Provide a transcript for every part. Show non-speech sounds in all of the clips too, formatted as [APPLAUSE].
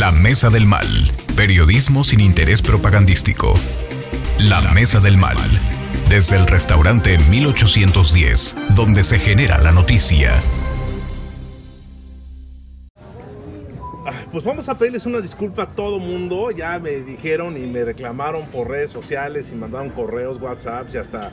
La Mesa del Mal. Periodismo sin interés propagandístico. La Mesa del Mal. Desde el restaurante 1810, donde se genera la noticia. Pues vamos a pedirles una disculpa a todo mundo. Ya me dijeron y me reclamaron por redes sociales y mandaron correos, WhatsApp y hasta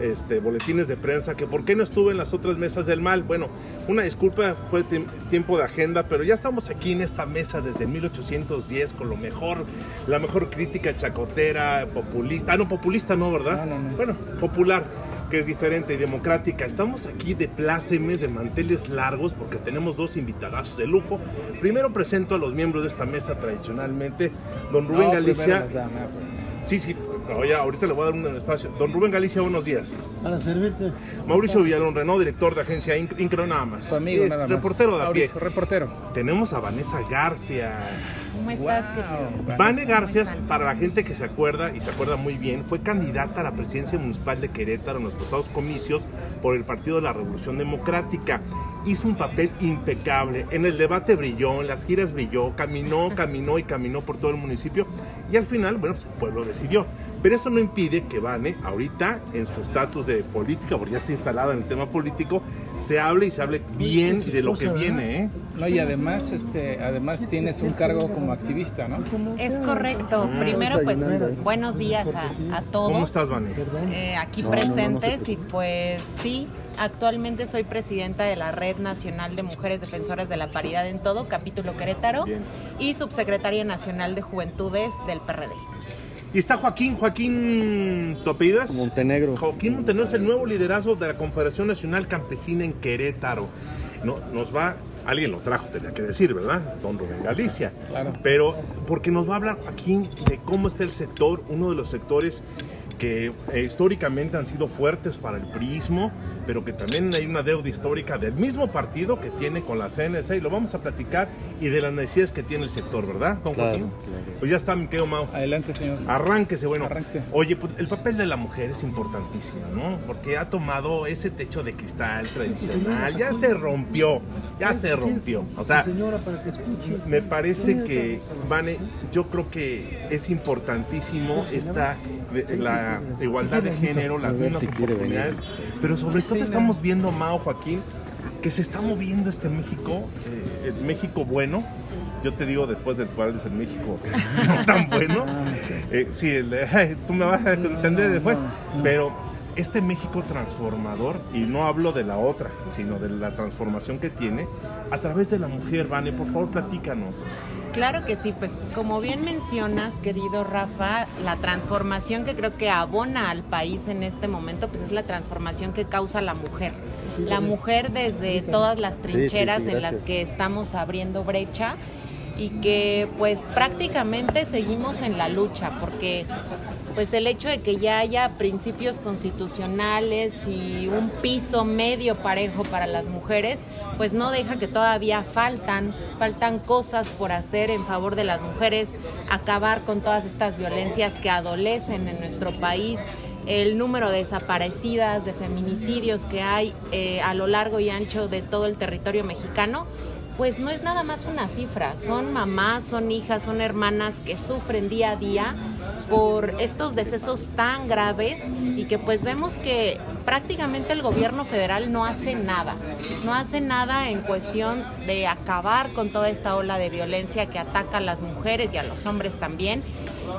este, boletines de prensa que por qué no estuve en las otras mesas del mal. Bueno, una disculpa, fue tiempo de agenda, pero ya estamos aquí en esta mesa desde 1810 con lo mejor, la mejor crítica chacotera, populista. Ah, no, populista no, ¿verdad? No, no, no. Bueno, popular que es diferente y democrática. Estamos aquí de plácemes, de manteles largos, porque tenemos dos invitados de lujo. Primero presento a los miembros de esta mesa tradicionalmente, don Rubén No, Galicia. damas. Sí, sí, oye, ahorita le voy a dar un espacio. Don Rubén Galicia, buenos días. Para servirte. Mauricio Villalón Renaud, director de agencia Inc- Incro nada más. Tu amigo Es nada más. reportero de a pie. Reportero. Tenemos a Vanessa Garfias. ¿Cómo estás, Wow. querido? Vane Garfias, para la gente que se acuerda y se acuerda muy bien, fue candidata a la presidencia municipal de Querétaro en los pasados comicios por el Partido de la Revolución Democrática. Hizo un papel impecable. En el debate brilló, en las giras brilló, caminó, caminó y caminó por todo el municipio y al final, bueno, pues el pueblo decidió. Pero eso no impide que Vane, ahorita, en su estatus de política, porque ya está instalada en el tema político, se hable y se hable bien de lo que viene, ¿eh? No, y además, este, además tienes un cargo como activista, ¿no? Es correcto. Primero, pues, buenos días a, a todos. ¿Cómo estás, Vane? Eh, aquí No, no, no, no se presentes y pues sí, actualmente soy presidenta de la Red Nacional de Mujeres Defensoras de la Paridad en Todo, capítulo Querétaro, Bien. y subsecretaria nacional de Juventudes del PRD. Y está Joaquín, Joaquín, ¿tu apellido es? Montenegro. Joaquín Montenegro es el nuevo liderazgo de la Confederación Nacional Campesina en Querétaro. No, nos va, alguien lo trajo, tenía que decir, ¿verdad? Don Rubén Galicia. Claro. Pero porque nos va a hablar Joaquín de cómo está el sector, uno de los sectores que eh, históricamente han sido fuertes para el priismo, pero que también hay una deuda histórica del mismo partido que tiene con la CNC y lo vamos a platicar y de las necesidades que tiene el sector, ¿verdad, don Claro, Joaquín? claro. Pues ya está, mi querido Mau. Adelante, señor. Arránquese, bueno. Arránquese. Oye, pues, el papel de la mujer es importantísimo, ¿no? Porque ha tomado ese techo de cristal tradicional, ya se rompió, ya se rompió. O sea, Señora, para que escuche. me parece que, Vane, yo creo que es importantísimo esta, de- la igualdad de género, las A mismas oportunidades, pero sobre todo estamos viendo, Mao Joaquín, que se está moviendo este México, eh, el México bueno. Yo te digo después del cual es el México [LAUGHS] no tan bueno. Eh, sí, el [LAUGHS] "Ay, tú me vas a entender después. Pero este México transformador, y no hablo de la otra, sino de la transformación que tiene, a través de la mujer, Vane, por favor, platícanos. Claro que sí, pues como bien mencionas, querido Rafa, la transformación que creo que abona al país en este momento, pues es la transformación que causa la mujer. La mujer desde todas las sí, trincheras sí, en las que estamos abriendo brecha y que pues prácticamente seguimos en la lucha porque pues el hecho de que ya haya principios constitucionales y un piso medio parejo para las mujeres, pues no deja que todavía faltan, faltan cosas por hacer en favor de las mujeres, acabar con todas estas violencias que adolecen en nuestro país, el número de desaparecidas, de feminicidios que hay eh, a lo largo y ancho de todo el territorio mexicano, pues no es nada más una cifra, son mamás, son hijas, son hermanas que sufren día a día por estos decesos tan graves y que pues vemos que prácticamente el gobierno federal no hace nada, no hace nada en cuestión de acabar con toda esta ola de violencia que ataca a las mujeres y a los hombres también.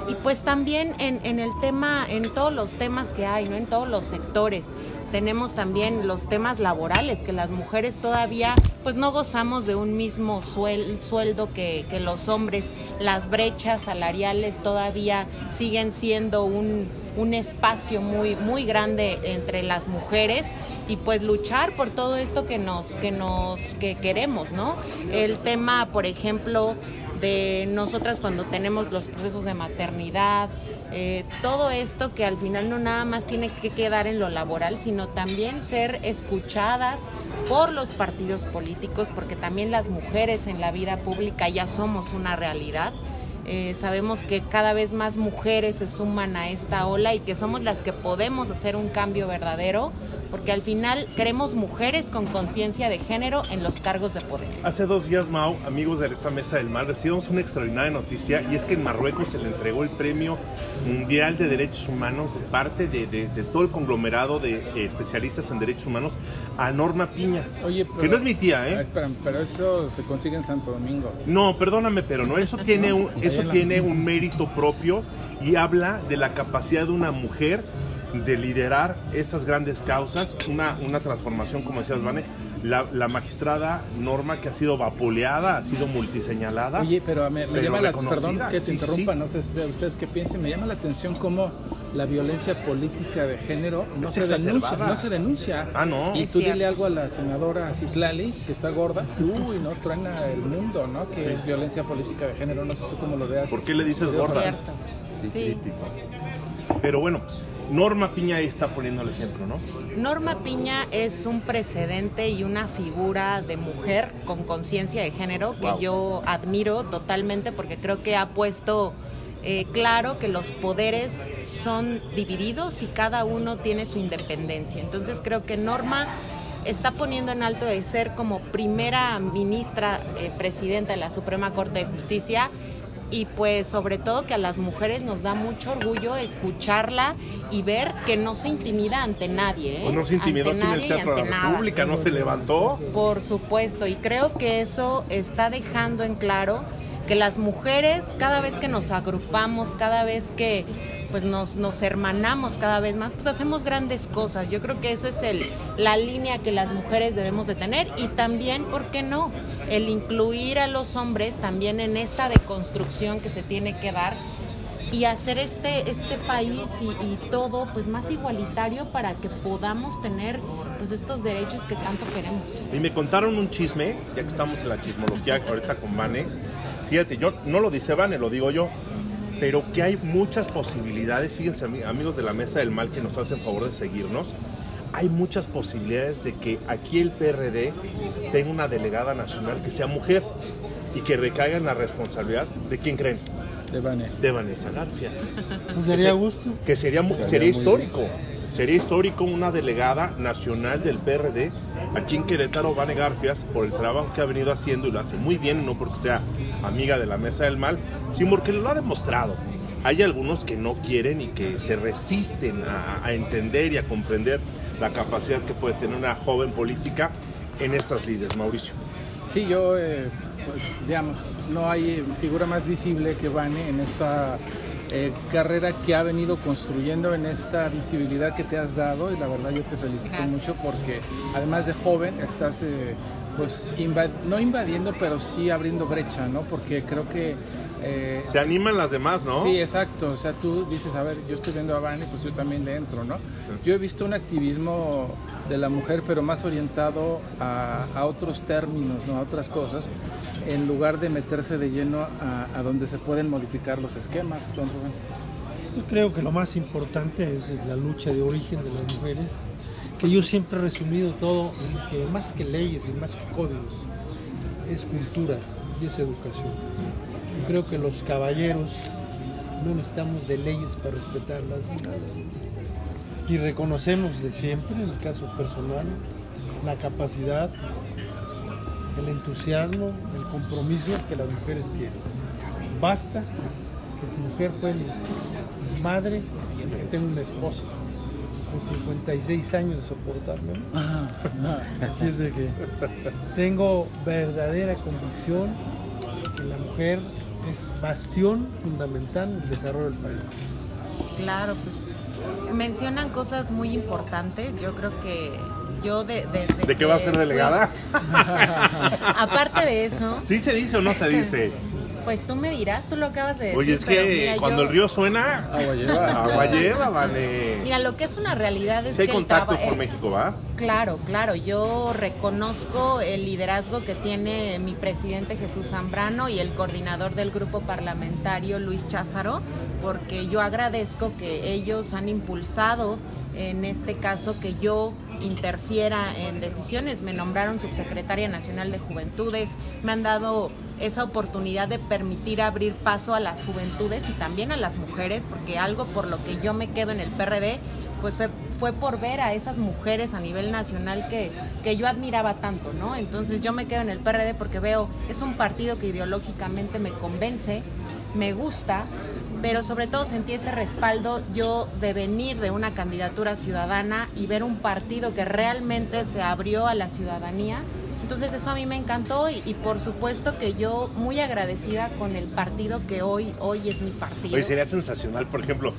Y pues también en, el tema, en todos los temas que hay, ¿no? En todos los sectores. Tenemos también los temas laborales, que las mujeres todavía pues no gozamos de un mismo suel- sueldo que, que los hombres. Las brechas salariales todavía siguen siendo un, un espacio muy, muy grande entre las mujeres y pues luchar por todo esto que nos, que nos, que queremos, ¿no? El tema, por ejemplo, de nosotras cuando tenemos los procesos de maternidad, eh, todo esto que al final no nada más tiene que quedar en lo laboral, sino también ser escuchadas por los partidos políticos, porque también las mujeres en la vida pública ya somos una realidad. Eh, sabemos que cada vez más mujeres se suman a esta ola y que somos las que podemos hacer un cambio verdadero porque al final queremos mujeres con conciencia de género en los cargos de poder. Hace dos días, Mau, amigos de esta Mesa del Mal, recibimos una extraordinaria noticia y es que en Marruecos se le entregó el Premio Mundial de Derechos Humanos de parte de, de- de todo el conglomerado de eh, especialistas en derechos humanos a Norma Piña. Oye, que no es mi tía, Ah, ¿eh? espérame, pero eso se consigue en Santo Domingo. No, perdóname, pero no, eso tiene un, eso tiene un mérito propio y habla de la capacidad de una mujer de liderar esas grandes causas, una, una transformación, como decías, Vane, la, la magistrada Norma que ha sido vapuleada, ha sido multiseñalada. Oye, pero me, me Pero llama la perdón que te sí, sí, interrumpa, sí. no sé ustedes ustedes qué piensen, me llama la atención cómo la violencia política de género no Es se denuncia, no se denuncia. Ah, no. Y tú dile algo a la senadora Citlali, que está gorda, uy, no truena el mundo, ¿no? Que es violencia política de género, no sé tú cómo lo veas. ¿Por qué le dices gorda? Cierto. Sí. Pero bueno, Norma Piña ahí está poniendo el ejemplo, ¿no? Norma Piña es un precedente y una figura de mujer con conciencia de género que yo admiro totalmente porque creo que ha puesto eh, claro que los poderes son divididos y cada uno tiene su independencia. Entonces creo que Norma está poniendo en alto de ser como primera ministra eh, presidenta de la Suprema Corte de Justicia y pues sobre todo que a las mujeres nos da mucho orgullo escucharla y ver que no se intimida ante nadie. ¿eh? No se intimidó Ante aquí en el nadie y Teatro de la nada. República, no se levantó. Por supuesto, y creo que eso está dejando en claro que las mujeres, cada vez que nos agrupamos, cada vez que pues nos, nos hermanamos cada vez más, pues hacemos grandes cosas. Yo creo que eso es el, la línea que las mujeres debemos de tener y también, ¿por qué no? El incluir a los hombres también en esta deconstrucción que se tiene que dar y hacer este, este país y, y todo pues más igualitario para que podamos tener pues estos derechos que tanto queremos. Y me contaron un chisme, ya que estamos en la chismología ahorita con Vane. Fíjate, yo no lo dice Vane, lo digo yo. Pero que hay muchas posibilidades, fíjense ami- amigos de la Mesa del Mal que nos hacen favor de seguirnos, hay muchas posibilidades de que aquí el PRD tenga una delegada nacional que sea mujer y que recaiga en la responsabilidad de quién creen, De Vane. de Vanessa Garfia. Pues gusto. que sería, mu- sería histórico. Sería histórico una delegada nacional del PRD aquí en Querétaro, Vane Garfias, por el trabajo que ha venido haciendo y lo hace muy bien, no porque sea amiga de la Mesa del Mal, sino porque lo ha demostrado. Hay algunos que no quieren y que se resisten a, a entender y a comprender la capacidad que puede tener una joven política en estas líderes, Mauricio. Sí, yo, eh, pues, digamos, no hay figura más visible que Vane en esta eh, carrera que ha venido construyendo, en esta visibilidad que te has dado y la verdad yo te felicito Gracias. mucho porque además de joven estás, eh, pues, no invadiendo, pero sí abriendo brecha, ¿no? Porque creo que... eh, Se animan las demás, ¿no? Sí, exacto. O sea, tú dices, a ver, yo estoy viendo a Vane, pues yo también le entro, ¿no? Yo he visto un activismo de la mujer, pero más orientado a, a otros términos, ¿no? A otras cosas, en lugar de meterse de lleno a, a donde se pueden modificar los esquemas, don Rubén. Yo creo que lo más importante es la lucha de origen de las mujeres, que yo siempre he resumido todo en que más que leyes y más que códigos, es cultura y es educación. Yo creo que los caballeros no necesitamos de leyes para respetarlas. Y reconocemos de siempre, en el caso personal, la capacidad, el entusiasmo, el compromiso que las mujeres tienen. Basta que tu mujer fue mi, madre y que tengo una esposa con 56 años de soportarme. Así es de que tengo verdadera convicción que la mujer es bastión fundamental en el desarrollo del país. Claro, pues mencionan cosas muy importantes. Yo creo que yo de, desde ¿De qué va a ser fui- delegada? [LAUGHS] Aparte de eso, ¿Sí se dice o no se dice? Pues tú me dirás, tú lo acabas de decir. Oye, es que mira, cuando yo- el río suena, Agua lleva. agua lleva, vale. Mira, lo que es una realidad es Si hay que el contactos traba- por eh, México, ¿va? Claro, claro. Yo reconozco el liderazgo que tiene mi presidente Jesús Zambrano y el coordinador del grupo parlamentario Luis Cházaro, porque yo agradezco que ellos han impulsado en este caso que yo interfiera en decisiones. Me nombraron subsecretaria nacional de juventudes, me han dado esa oportunidad de permitir abrir paso a las juventudes y también a las mujeres, porque algo por lo que yo me quedo en el PRD pues fue, fue, por ver a esas mujeres a nivel nacional que, que yo admiraba tanto, ¿no? Entonces yo me quedo en el PRD porque veo, es un partido que ideológicamente me convence, me gusta, pero sobre todo sentí ese respaldo yo de venir de una candidatura ciudadana y ver un partido que realmente se abrió a la ciudadanía. Entonces eso a mí me encantó y, por supuesto que yo muy agradecida con el partido que hoy, hoy es mi partido. Hoy sería sensacional, por ejemplo,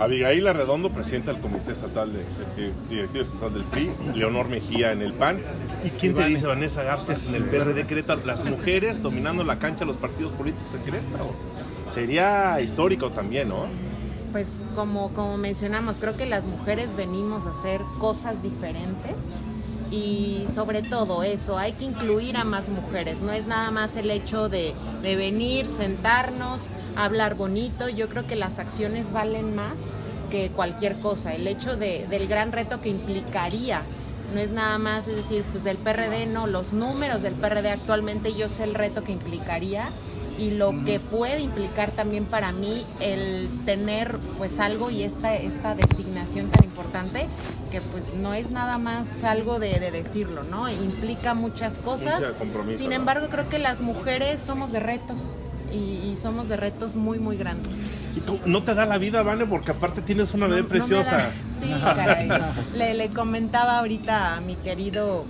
Abigail Arredondo, presidenta del Comité Estatal de, Directivo Estatal del PRI, Leonor Mejía en el PAN. ¿Y quién te dice Vanessa Garfias en el PRD Querétaro? Las mujeres dominando la cancha los partidos políticos en Querétaro. Sería histórico también, ¿no? Pues como, como mencionamos, creo que las mujeres venimos a hacer cosas diferentes y sobre todo eso, hay que incluir a más mujeres, no es nada más el hecho de, de, venir, sentarnos, hablar bonito, yo creo que las acciones valen más que cualquier cosa, el hecho de, del gran reto que implicaría, no es nada más, es decir, pues el PRD, no, los números del PRD actualmente yo sé el reto que implicaría y lo que puede implicar también para mí el tener pues algo y esta, esta designación tan importante que pues no es nada más algo de, decirlo, ¿no? Implica muchas cosas. Sin embargo, creo que las mujeres somos de retos y, somos de retos muy, muy grandes. ¿Y tú no te da la vida, Vane? Porque aparte tienes una bebé preciosa. sí, [LAUGHS] caray. le, le comentaba ahorita a mi querido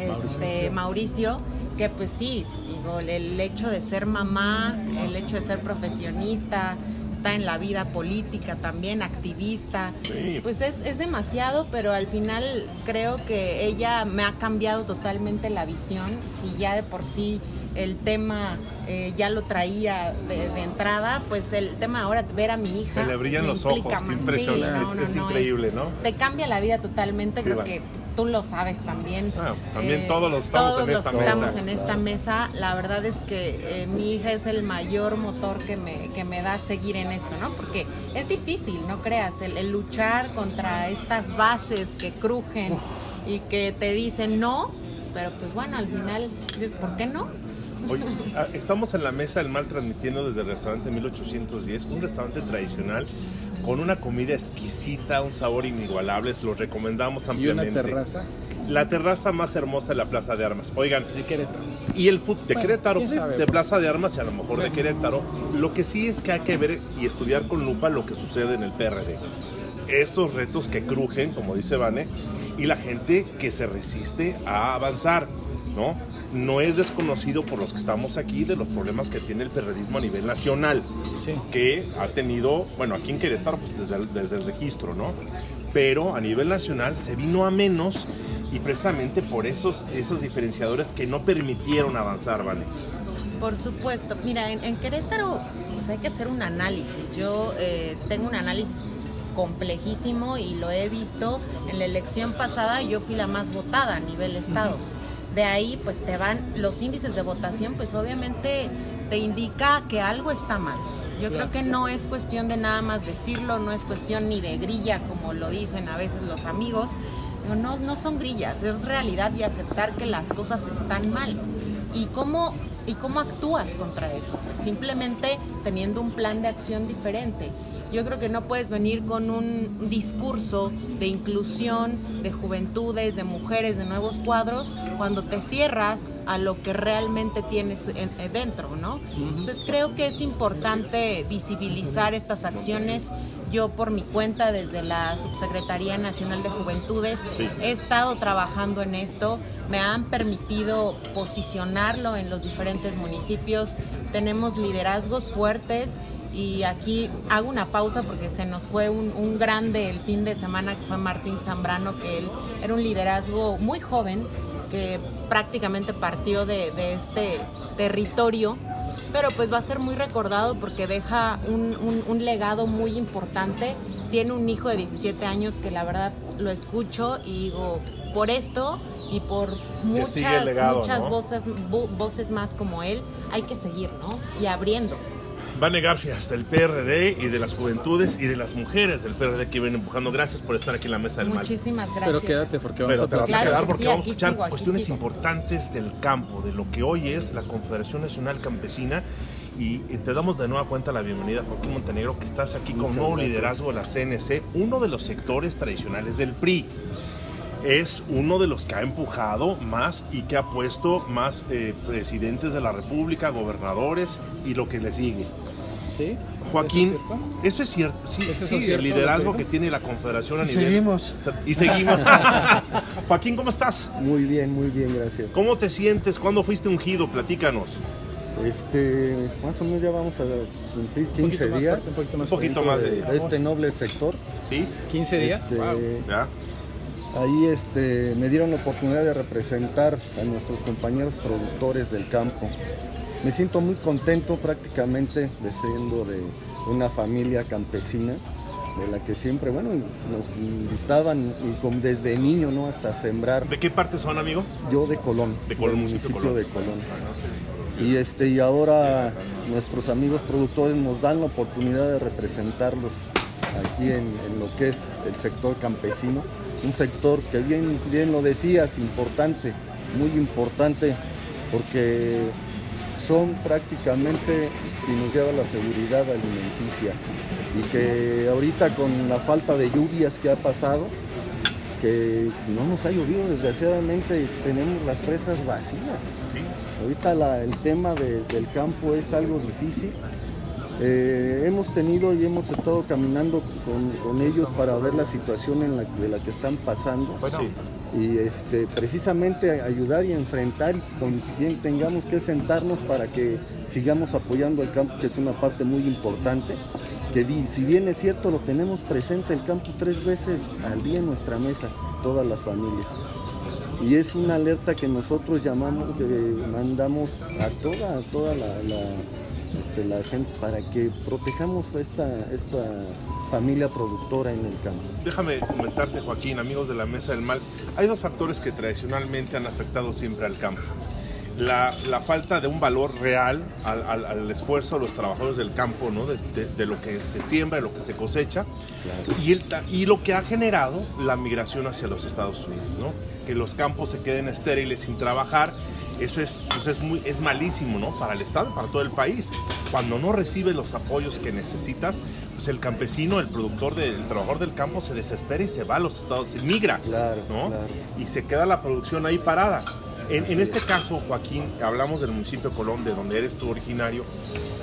este, Mauricio que pues sí, digo, el hecho de ser mamá, el hecho de ser profesionista, está en la vida política también, activista, pues es, es demasiado, pero al final creo que ella me ha cambiado totalmente la visión, si ya de por sí el tema eh, ya lo traía de, entrada, pues el tema ahora ver a mi hija. le brillan los ojos, qué impresionante, es, increíble, ¿no? Te cambia la vida totalmente, creo que pues, tú lo sabes también. Ah, también eh, todos los estamos todos en los esta que mesa. estamos en esta mesa, la verdad es que eh, mi hija es el mayor motor que me, que me da seguir en esto, ¿no? Porque es difícil, no creas, el, luchar contra estas bases que crujen y que te dicen no, pero pues bueno, al final dices, ¿por qué no? Hoy ah, estamos en la mesa del mal transmitiendo desde el restaurante 1810, un restaurante tradicional con una comida exquisita, un sabor inigualable, lo recomendamos ampliamente. ¿Y una terraza? La terraza más hermosa de la Plaza de Armas. Oigan, de Querétaro. Y el fútbol de Querétaro, de Plaza de Armas y a lo mejor de Querétaro. Lo que sí es que hay que ver y estudiar con lupa lo que sucede en el PRD. Estos retos que crujen, como dice Vane, y la gente que se resiste a avanzar, ¿no? No es desconocido por los que estamos aquí de los problemas que tiene el periodismo a nivel nacional, que ha tenido, bueno, aquí en Querétaro, pues desde el, desde el registro, ¿no? Pero a nivel nacional se vino a menos y precisamente por esos, esos diferenciadores que no permitieron avanzar, ¿vale? Por supuesto. Mira, en, Querétaro pues hay que hacer un análisis. Yo eh, tengo un análisis complejísimo y lo he visto en la elección pasada. Yo fui la más votada a nivel estado de ahí pues te van los índices de votación, pues obviamente te indica que algo está mal. Yo creo que no es cuestión de nada más decirlo, no es cuestión ni de grilla como lo dicen a veces los amigos. No, no son grillas, es realidad y aceptar que las cosas están mal. ¿Y cómo, ¿Y cómo actúas contra eso? Pues simplemente teniendo un plan de acción diferente. Yo creo que no puedes venir con un discurso de inclusión, de juventudes, de mujeres, de nuevos cuadros, cuando te cierras a lo que realmente tienes eh, dentro, ¿no? Entonces creo que es importante visibilizar estas acciones. Yo por mi cuenta, desde la Subsecretaría Nacional de Juventudes, he estado trabajando en esto, me han permitido posicionarlo en los diferentes municipios, tenemos liderazgos fuertes y aquí hago una pausa porque se nos fue un, grande el fin de semana que fue Martín Zambrano, que él era un liderazgo muy joven que prácticamente partió de, este territorio, pero pues va a ser muy recordado porque deja un, legado muy importante. Tiene un hijo de 17 años que la verdad lo escucho y digo, por esto y por muchas, muchas voces, voces más como él, hay que seguir, ¿no? Y abriendo. Vane Garfias del PRD y de las juventudes y de las mujeres del PRD que vienen empujando. Gracias por estar aquí en la mesa del mal. Muchísimas gracias. Pero quédate porque vamos a, te vas a quedar porque vamos a escuchar cuestiones importantes del campo, de lo que hoy es la Confederación Nacional Campesina y te damos de nueva cuenta la bienvenida, Joaquín Montenegro, que estás aquí con un nuevo liderazgo de la CNC, uno de los sectores tradicionales del PRI. Es uno de los que ha empujado más y que ha puesto más eh, presidentes de la República, gobernadores y lo que le sigue. ¿Sí? Joaquín, ¿eso es cierto? Sí, ¿Eso es sí, cierto, el liderazgo que tiene la Confederación a Y nivel. seguimos. Y seguimos. [LAUGHS] Joaquín, ¿cómo estás? Muy bien, muy bien, gracias. ¿Cómo te sientes? ¿Cuándo fuiste ungido? Platícanos. Este, más o menos ya vamos a cumplir Un poquito 15 más días fuerte, un poquito más Un poquito más de. de este noble sector. ¿Sí? 15 días. Este, Wow. ¿Ya? Ahí este, me dieron la oportunidad de representar a nuestros compañeros productores del campo. Me siento muy contento prácticamente de siendo de una familia campesina, de la que siempre, bueno, nos invitaban y con- desde niño, ¿no? Hasta sembrar. ¿De qué parte son, amigo? Yo de Colón, De Colón, del municipio Colón. de Colón. Y este y ahora nuestros amigos productores nos dan la oportunidad de representarlos aquí en, en lo que es el sector campesino, un sector que bien, bien lo decías, importante, muy importante, porque son prácticamente y nos lleva la seguridad alimenticia. Y que ahorita con la falta de lluvias que ha pasado, que no nos ha llovido, desgraciadamente tenemos las presas vacías. Ahorita la- el tema de- del campo es algo difícil. Eh, hemos tenido y hemos estado caminando con, con ellos para ver la situación en la, de la que están pasando Sí. y este, precisamente ayudar y enfrentar y con quien tengamos que sentarnos para que sigamos apoyando el campo, que es una parte muy importante. Que si bien es cierto, lo tenemos presente el campo tres veces al día en nuestra mesa, todas las familias. Y es una alerta que nosotros llamamos, que mandamos a toda, a toda la, la, este, la gente para que protejamos esta, esta familia productora en el campo. Déjame comentarte, Joaquín, amigos de la Mesa del Mal. Hay dos factores que tradicionalmente han afectado siempre al campo. La, la falta de un valor real al, al- al esfuerzo de los trabajadores del campo, ¿no? de, de- de lo que se siembra, de lo que se cosecha, y, el y lo que ha generado la migración hacia los Estados Unidos, ¿no? que los campos se queden estériles sin trabajar. Eso es, pues es, muy, es malísimo ¿no? para el Estado, para todo el país. Cuando no recibes los apoyos que necesitas, pues el campesino, el productor, del, el trabajador del campo se desespera y se va a los Estados, se migra, Claro, ¿no? claro. Y se queda la producción ahí parada. En, este es. caso, Joaquín, hablamos del municipio de Colón, de donde eres tú originario.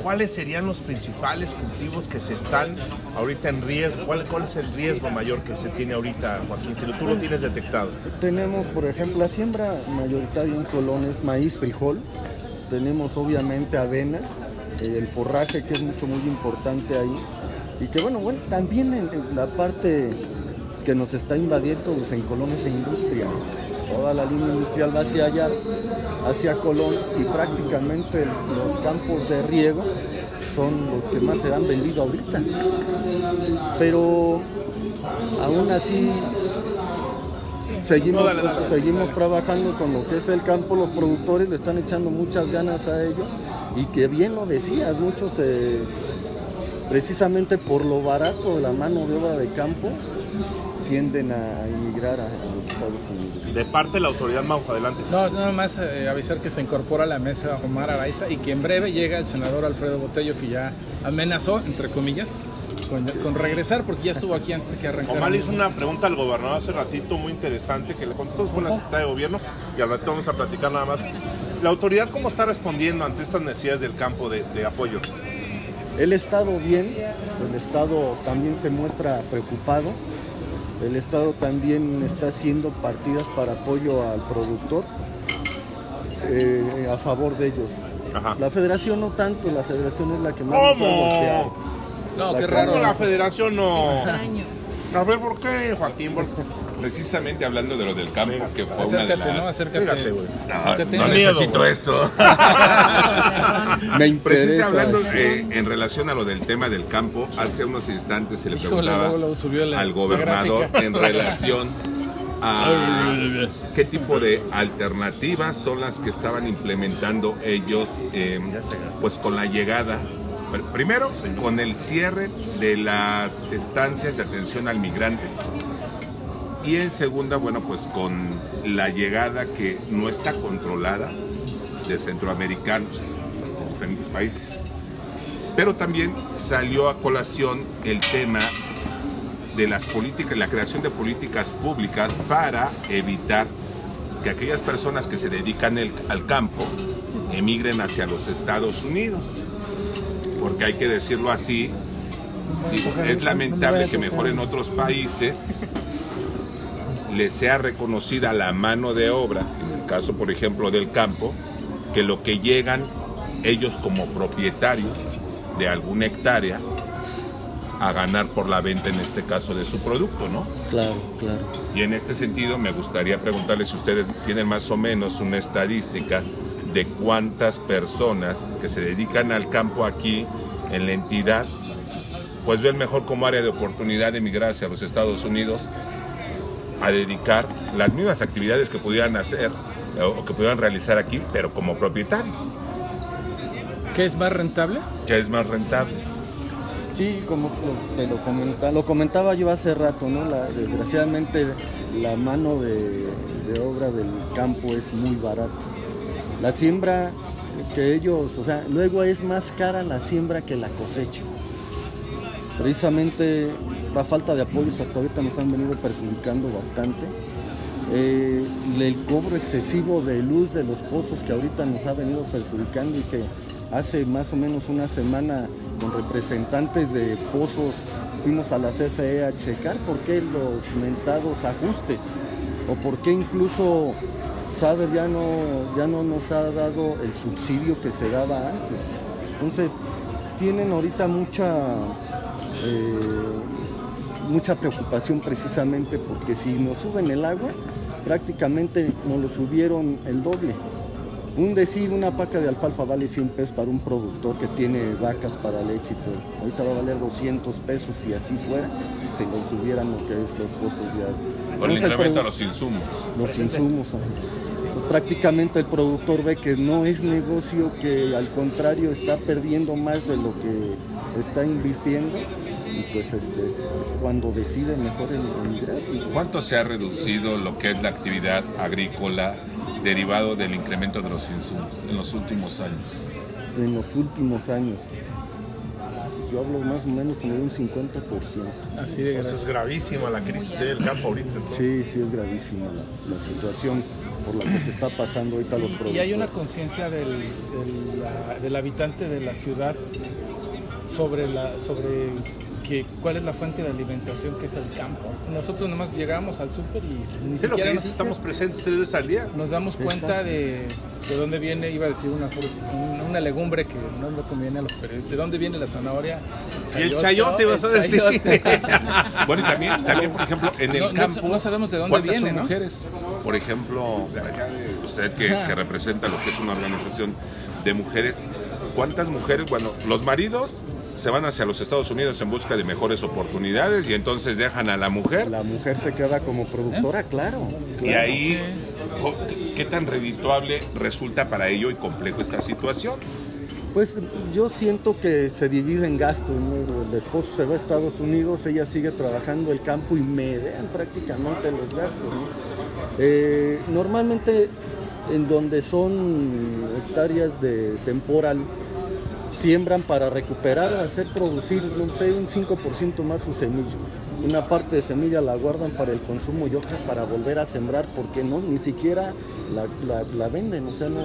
¿Cuáles serían los principales cultivos que se están ahorita en riesgo? ¿Cuál, cuál es el riesgo mayor que se tiene ahorita, Joaquín? Si lo- tú lo tienes detectado. Tenemos, por ejemplo, la siembra mayoritaria en Colón es maíz, frijol. Tenemos obviamente avena, eh, el forraje que es mucho muy importante ahí. Y que bueno, bueno, también en, en la parte que nos está invadiendo pues, en Colón es de industria. Toda la línea industrial va hacia allá, hacia Colón y prácticamente los campos de riego son los que más se han vendido ahorita. Pero aún así Seguimos, trabajando con lo que es el campo, los productores le están echando muchas ganas a ello. Y que bien lo decías, muchos eh, precisamente por lo barato de la mano de obra de campo tienden a emigrar a, a los Estados Unidos. De parte de la autoridad Maujo, adelante. No, nada más eh, avisar que se incorpora a la mesa Omar Araiza y que en breve llega el senador Alfredo Botello, que ya amenazó, entre comillas, con, con regresar porque ya estuvo aquí antes de que arrancara. Omar hizo una pregunta al gobernador hace ratito muy interesante que le contestó con la secretaria de gobierno y al rato vamos a platicar nada más. ¿La autoridad cómo está respondiendo ante estas necesidades del campo de, de apoyo? El Estado bien, el Estado también se muestra preocupado, el Estado también está haciendo partidas para apoyo al productor eh, a favor de ellos. Ajá. La federación no tanto, la federación es la que más. ¿Cómo? No, La qué raro. ¿Cómo la federación no? Extraño. A ver, ¿por qué, Joaquín? ¿Por- Precisamente hablando de lo del campo, que fue una de las... Acércate. Fíjate, güey. No, Acércate. no miedo, necesito eso. [LAUGHS] Me interesa. Precisamente hablando eh, en relación a lo del tema del campo, hace unos instantes se le Híjole, preguntaba la- al gobernador en relación a [LAUGHS] qué tipo de alternativas son las que estaban implementando ellos, eh, pues con la llegada, pr- primero con el cierre de las estancias de atención al migrante y en segunda, bueno, pues con la llegada que no está controlada de centroamericanos de diferentes países. Pero también salió a colación el tema de las políticas, la creación de políticas públicas para evitar que aquellas personas que se dedican al campo emigren hacia los Estados Unidos. Porque hay que decirlo así, es lamentable que mejor en otros países les sea reconocida la mano de obra, en el caso por ejemplo del campo, que lo que llegan ellos como propietarios de alguna hectárea a ganar por la venta, en este caso, de su producto, ¿no? Claro, claro. Y en este sentido me gustaría preguntarles si ustedes tienen más o menos una estadística de cuántas personas que se dedican al campo aquí en la entidad, pues ven mejor como área de oportunidad de emigrar hacia los Estados Unidos a dedicar las mismas actividades que pudieran hacer o que pudieran realizar aquí, pero como propietarios. ¿Qué es más rentable? ¿Qué es más rentable? Sí, como te lo comentaba, lo comentaba yo hace rato, ¿no? desgraciadamente la mano de, obra del campo es muy barata. La siembra que ellos, o sea, luego es más cara la siembra que la cosecha. Precisamente la falta de apoyos hasta ahorita nos han venido perjudicando bastante. Eh, el cobro excesivo de luz de los pozos que ahorita nos ha venido perjudicando y que hace más o menos una semana con representantes de pozos fuimos a la CFE a checar por qué los mentados ajustes o por qué incluso SADER ya no, ya no nos ha dado el subsidio que se daba antes. Entonces, tienen ahorita mucha, eh, mucha preocupación precisamente porque si nos suben el agua, prácticamente nos lo subieron el doble. Un decir, una paca de alfalfa vale 100 pesos para un productor que tiene vacas para leche y todo. Ahorita va a valer 200 pesos si así fuera, si lo subieran lo que es los pozos de agua. Con el incremento a los insumos. Los insumos. Pues prácticamente el productor ve que no es negocio, que al contrario está perdiendo más de lo que está invirtiendo y pues este es cuando decide mejor emigrar. ¿Cuánto se ha reducido lo que es la actividad agrícola derivado del incremento de los insumos en los últimos años? En los últimos años. Yo hablo más o menos como de un 50%. Así de pues es gravísima la crisis del campo ahorita. Sí, sí, es gravísima la, situación por la que se está pasando ahorita los productos. Y hay una conciencia del, del, habitante de la ciudad sobre, la, sobre que cuál es la fuente de alimentación que es el campo. Nosotros nomás llegamos al súper y ni siquiera estamos presentes tres veces al día. Nos damos cuenta de, de, dónde viene, iba a decir una, una legumbre que no le conviene a los periodistas, de dónde viene la zanahoria. y el chayote, vas a decir. [LAUGHS] bueno, y también, también, por ejemplo, en el campo. No, sabemos de dónde viene, son mujeres? Por ejemplo, usted que, que representa lo que es una organización de mujeres, ¿cuántas mujeres? Bueno, los maridos se van hacia los Estados Unidos en busca de mejores oportunidades y entonces dejan a la mujer. La mujer se queda como productora, ¿Eh? claro, Y ahí, ¿qué tan redituable resulta para ello y complejo esta situación? Pues yo siento que se divide en gastos. El esposo se va a Estados Unidos, ella sigue trabajando el campo y median prácticamente los gastos. Eh, normalmente en donde son hectáreas de temporal, siembran para recuperar, hacer producir, no sé, un 5% más su semilla. Una parte de semilla la guardan para el consumo y otra para volver a sembrar, porque no, ni siquiera la, venden, o sea, no,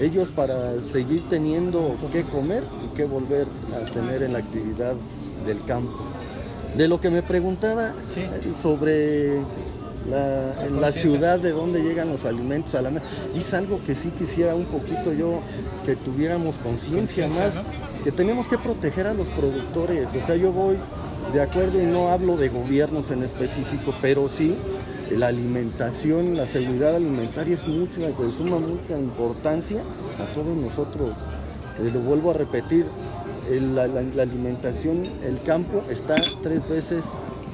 ellos para seguir teniendo que comer y que volver a tener en la actividad del campo. De lo que me preguntaba sobre la, la ciudad de dónde llegan los alimentos a la mesa. Es algo que sí quisiera un poquito yo que tuviéramos conciencia más, que tenemos que proteger a los productores. O sea, yo voy de acuerdo y no hablo de gobiernos en específico, pero sí la alimentación, la seguridad alimentaria es mucho, que suma mucha importancia a todos nosotros. Eh, lo vuelvo a repetir, la, alimentación, el campo está tres veces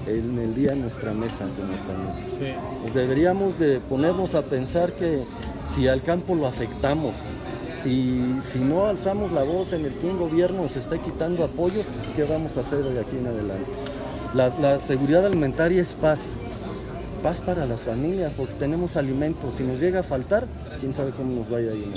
en el día en nuestra mesa con las familias. Pues deberíamos de ponernos a pensar que si al campo lo afectamos, si, si no alzamos la voz en el que un gobierno se está quitando apoyos, ¿qué vamos a hacer de aquí en adelante? La, seguridad alimentaria es paz, paz para las familias, porque tenemos alimentos. Si nos llega a faltar, quién sabe cómo nos vaya a ir.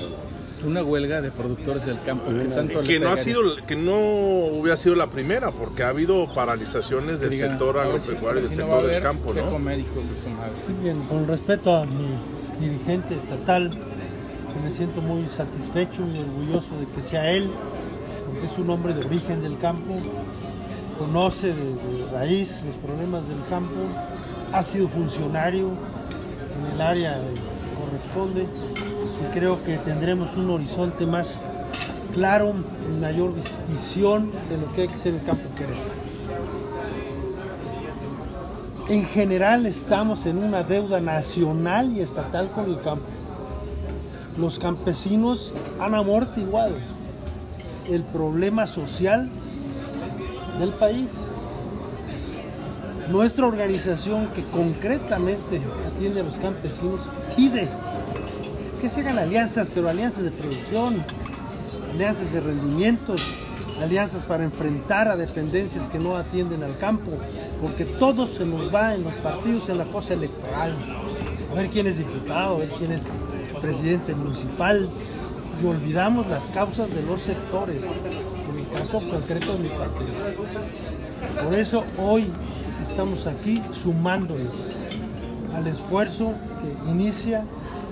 Una huelga de productores del campo que tanto que no ha sido que no hubiera sido la primera porque ha habido paralizaciones del sector agropecuario del sector del campo no bien con respeto a mi dirigente estatal me siento muy satisfecho y orgulloso de que sea él porque es un hombre de origen del campo conoce de, raíz los problemas del campo ha sido funcionario en el área que corresponde creo que tendremos un horizonte más claro, mayor visión de lo que hay que ser el campo querer. En general estamos en una deuda nacional y estatal con el campo. Los campesinos han amortiguado el problema social del país. Nuestra organización que concretamente atiende a los campesinos pide que se hagan alianzas, pero alianzas de producción, alianzas de rendimientos, alianzas para enfrentar a dependencias que no atienden al campo, porque todo se nos va en los partidos en la cosa electoral. A ver quién es diputado, a ver quién es presidente municipal, y olvidamos las causas de los sectores, en el caso concreto de mi partido. Por eso hoy estamos aquí sumándonos al esfuerzo que inicia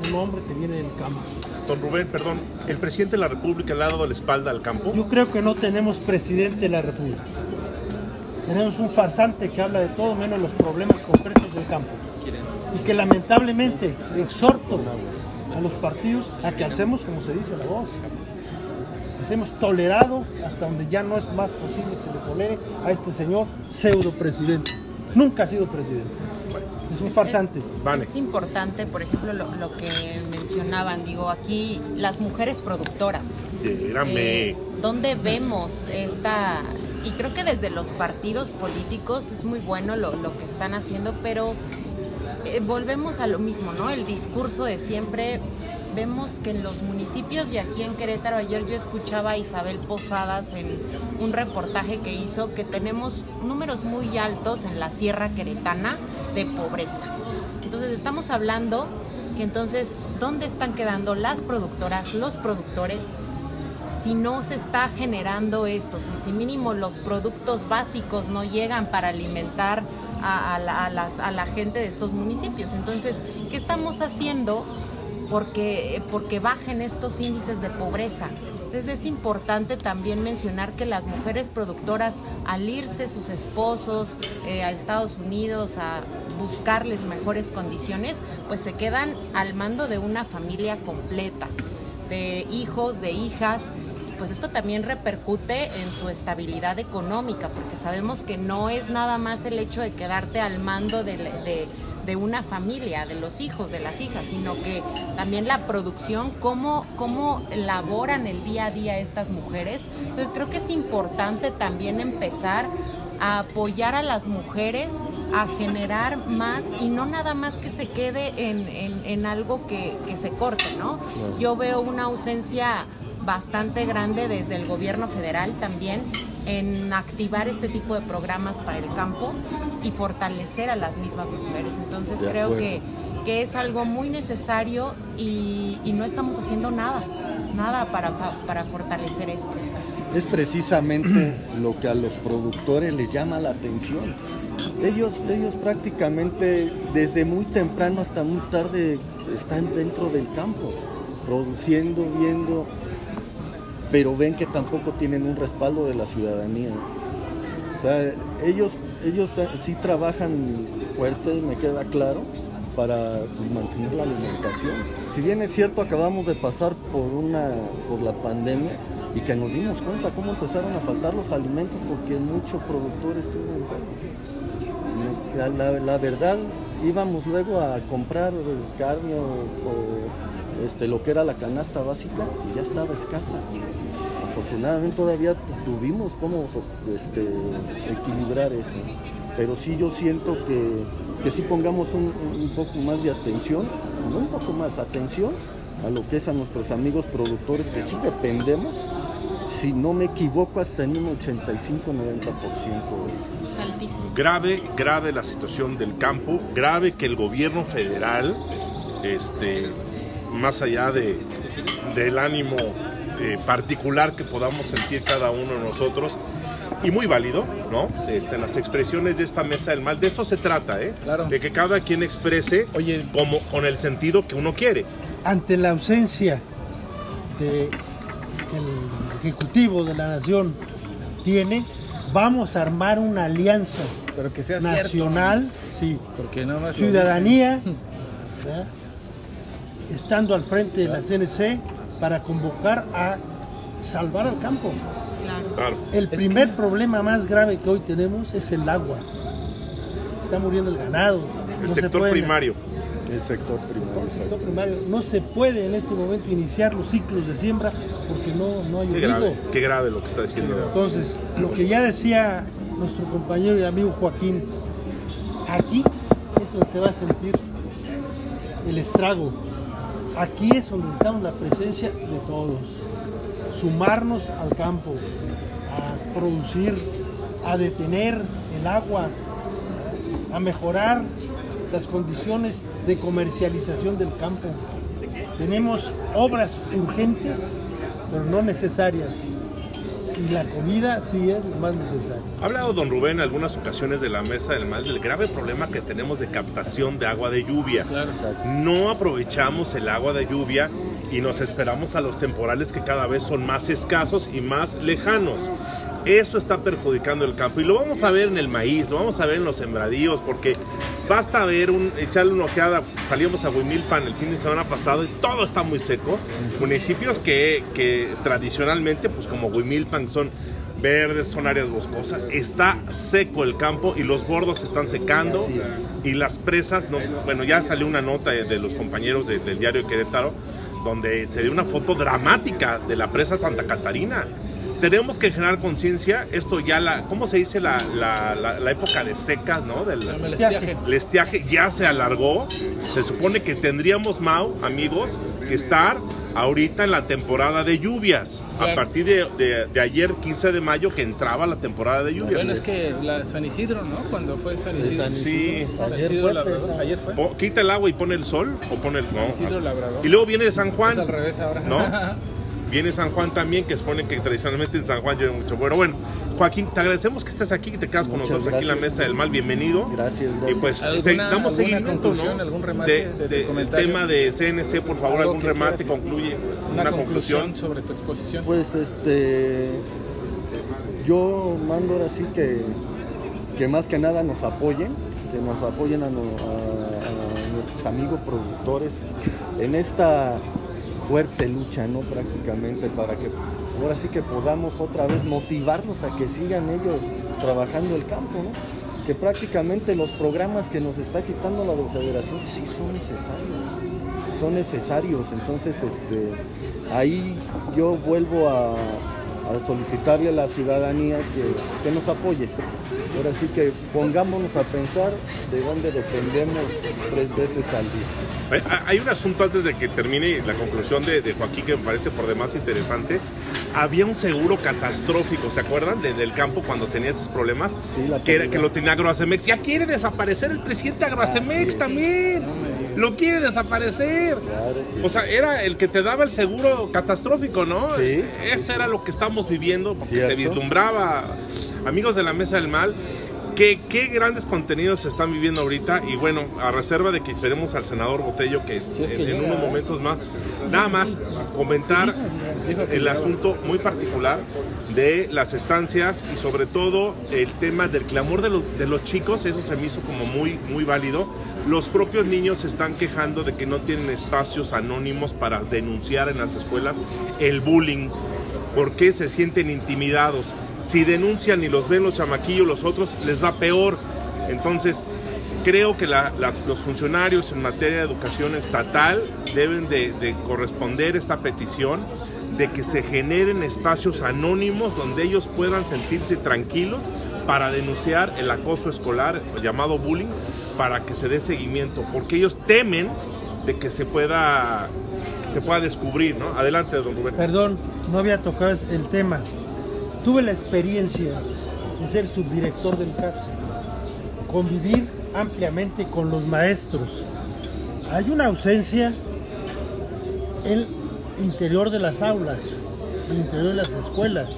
un hombre que viene del campo. Don Rubén, perdón, ¿el presidente de la República le ha dado la espalda al campo? Yo creo que no tenemos presidente de la República. Tenemos un farsante que habla de todo menos los problemas concretos del campo. Y que lamentablemente exhorto a los partidos a que alcemos, como se dice, la voz. hemos tolerado hasta donde ya no es más posible que se le tolere a este señor pseudo presidente. Nunca ha sido presidente. Es un farsante. Es, importante, por ejemplo, lo, que mencionaban, digo, aquí las mujeres productoras. Eh, ¿Dónde vemos esta...? Y creo que desde los partidos políticos es muy bueno lo, que están haciendo, pero eh, volvemos a lo mismo, ¿no? El discurso de siempre vemos que en los municipios y aquí en Querétaro, ayer yo escuchaba a Isabel Posadas en un reportaje que hizo que tenemos números muy altos en la Sierra Queretana de pobreza. Entonces estamos hablando que entonces, ¿dónde están quedando las productoras, los productores? Si no se está generando esto, si, mínimo los productos básicos no llegan para alimentar a, a la gente de estos municipios. Entonces, ¿qué estamos haciendo porque, porque bajen estos índices de pobreza. Entonces es importante también mencionar que las mujeres productoras, al irse sus esposos eh, a Estados Unidos a buscarles mejores condiciones, pues se quedan al mando de una familia completa, de hijos, de hijas, pues esto también repercute en su estabilidad económica, porque sabemos que no es nada más el hecho de quedarte al mando de, de de una familia, de los hijos, de las hijas, sino que también la producción, cómo, cómo laboran el día a día estas mujeres. Entonces creo que es importante también empezar a apoyar a las mujeres a generar más y no nada más que se quede en, en, algo que, que, se corte, ¿no? Yo veo una ausencia bastante grande desde el gobierno federal también en activar este tipo de programas para el campo y fortalecer a las mismas mujeres. Entonces creo que, que, es algo muy necesario y, y, no estamos haciendo nada, nada para, para fortalecer esto. Es precisamente [CLEARS THROAT] lo que a los productores les llama la atención. Ellos, ellos prácticamente desde muy temprano hasta muy tarde están dentro del campo, produciendo, viendo, pero ven que tampoco tienen un respaldo de la ciudadanía. O sea, ellos, ellos sí trabajan fuerte, me queda claro, para mantener la alimentación. Si bien es cierto, acabamos de pasar por, una, por la pandemia y que nos dimos cuenta cómo empezaron a faltar los alimentos porque muchos productores La, la, verdad, íbamos luego a comprar carne o, este, lo que era la canasta básica y ya estaba escasa afortunadamente todavía tuvimos cómo este, equilibrar eso. Pero sí yo siento que, que sí pongamos un, poco más de atención, no un poco más, atención a lo que es a nuestros amigos productores que sí dependemos, si no me equivoco, hasta en un 85-90%. Grave, grave la situación del campo, grave que el gobierno federal, este, más allá de, del ánimo eh, particular que podamos sentir cada uno de nosotros y muy válido, ¿no? Este, las expresiones de esta mesa del mal, de eso se trata, ¿eh? Claro. De que cada quien exprese Oye. como con el sentido que uno quiere. ante la ausencia de, que el Ejecutivo de la Nación tiene, vamos a armar una alianza Pero que sea cierto. nacional, sí, Porque nada más ciudadanía, [LAUGHS] ¿verdad? estando al frente de la CNC para convocar a salvar al campo. Claro. El Es primer que- problema más grave que hoy tenemos es el agua. Está muriendo el ganado. El no se sector puede- primario. El sector primario. el sector exacto. primario. No se puede en este momento iniciar los ciclos de siembra porque no, no hay Qué grave, qué grave lo que está diciendo. Entonces, lo que ya decía nuestro compañero y amigo Joaquín, aquí es donde se va a sentir el estrago. Aquí es donde necesitamos la presencia de todos. Sumarnos al campo, a producir, a detener el agua, a mejorar las condiciones de comercialización del campo. Tenemos obras urgentes, pero no necesarias. Y la comida sí es lo más necesario. Ha hablado don Rubén en algunas ocasiones de la mesa del mal del grave problema que tenemos de captación de agua de lluvia. Claro. No aprovechamos el agua de lluvia y nos esperamos a los temporales que cada vez son más escasos y más lejanos. Eso está perjudicando el campo y lo vamos a ver en el maíz, lo vamos a ver en los sembradíos, porque basta ver, un, echarle una ojeada. Salíamos a Huimilpan el fin de semana pasado y todo está muy seco. Municipios que, que tradicionalmente, pues como Huimilpan, son verdes, son áreas boscosas. Está seco el campo y los bordos se están secando y las presas, no, bueno, ya salió una nota de, de los compañeros de- del diario Querétaro donde se dio una foto dramática de la presa Santa Catarina. Tenemos que generar conciencia, esto ya la, ¿cómo se dice? La, la- la- la época de secas, ¿no? Del, El Estiaje. el estiaje ya se alargó. Se supone que tendríamos, Mau, amigos, que estar ahorita en la temporada de lluvias. A partir de, de- de ayer, 15 de mayo, que entraba la temporada de lluvias. Bueno, es que la San Isidro, ¿no? Cuando fue San Isidro. San Sí. Isidro, San ayer Isidro fue, Labrador. pues, Ayer fue. Po- quita el agua y pone el sol o pone el no, Isidro Labrador. y luego viene San Juan Es al revés ahora. ¿no? [LAUGHS] viene San Juan también que supone que tradicionalmente en San Juan llueve mucho. Bueno bueno Joaquín te agradecemos que estés aquí que te quedas con Muchas nosotros aquí en la mesa del mal. Bienvenido. Gracias, y gracias. pues ¿Alguna- se- damos seguimiento ¿no? algún remate de, de tema de CNC por favor algún remate quieras- concluye Una, una, conclusión. conclusión sobre tu exposición. Pues este, yo mando ahora sí que, que más que nada nos apoyen, que nos apoyen a, no- a- a nuestros amigos productores en esta fuerte lucha, ¿no? Prácticamente para que ahora sí que podamos otra vez motivarnos a que sigan ellos trabajando el campo, ¿no? Que prácticamente los programas que nos está quitando la Federación sí son necesarios son necesarios. Entonces, este, ahí yo vuelvo a, a solicitarle a la ciudadanía que, que nos apoye. Ahora sí que pongámonos a pensar de dónde dependemos tres veces al día. Hay- Hay un asunto antes de que termine la conclusión de, de Joaquín que me parece por demás interesante. Había un seguro catastrófico, ¿se acuerdan? De- del campo cuando tenía esos problemas. Sí, la que, era- que lo tenía Agroacemex. Ya quiere desaparecer el presidente Agroacemex también. Lo quiere desaparecer. Claro que O sea, era el que te daba el seguro catastrófico, ¿no? Sí. Ese era lo que estamos viviendo, porque se vislumbraba. Amigos de la Mesa del Mal, ¿qué, qué grandes contenidos se están viviendo ahorita. Y bueno, a reserva de que esperemos al senador Botello, que, Si es que en, unos momentos más, nada más comentar el asunto muy particular de las estancias y sobre todo el tema del clamor de, los- de los chicos, eso se me hizo como muy, muy válido. Los propios niños se están quejando de que no tienen espacios anónimos para denunciar en las escuelas el bullying, porque se sienten intimidados. Si denuncian y los ven los chamaquillos, los otros, les va peor. Entonces, creo que los funcionarios en materia de educación estatal deben de, de corresponder esta petición de que se generen espacios anónimos donde ellos puedan sentirse tranquilos para denunciar el acoso escolar llamado bullying para que se dé seguimiento porque ellos temen de que se pueda se pueda descubrir, ¿no? Adelante, don Rubén. Perdón, no había tocado el tema. Tuve la experiencia de ser subdirector del CAPSE, convivir ampliamente con los maestros. Hay una ausencia en interior de las aulas, el interior de las escuelas,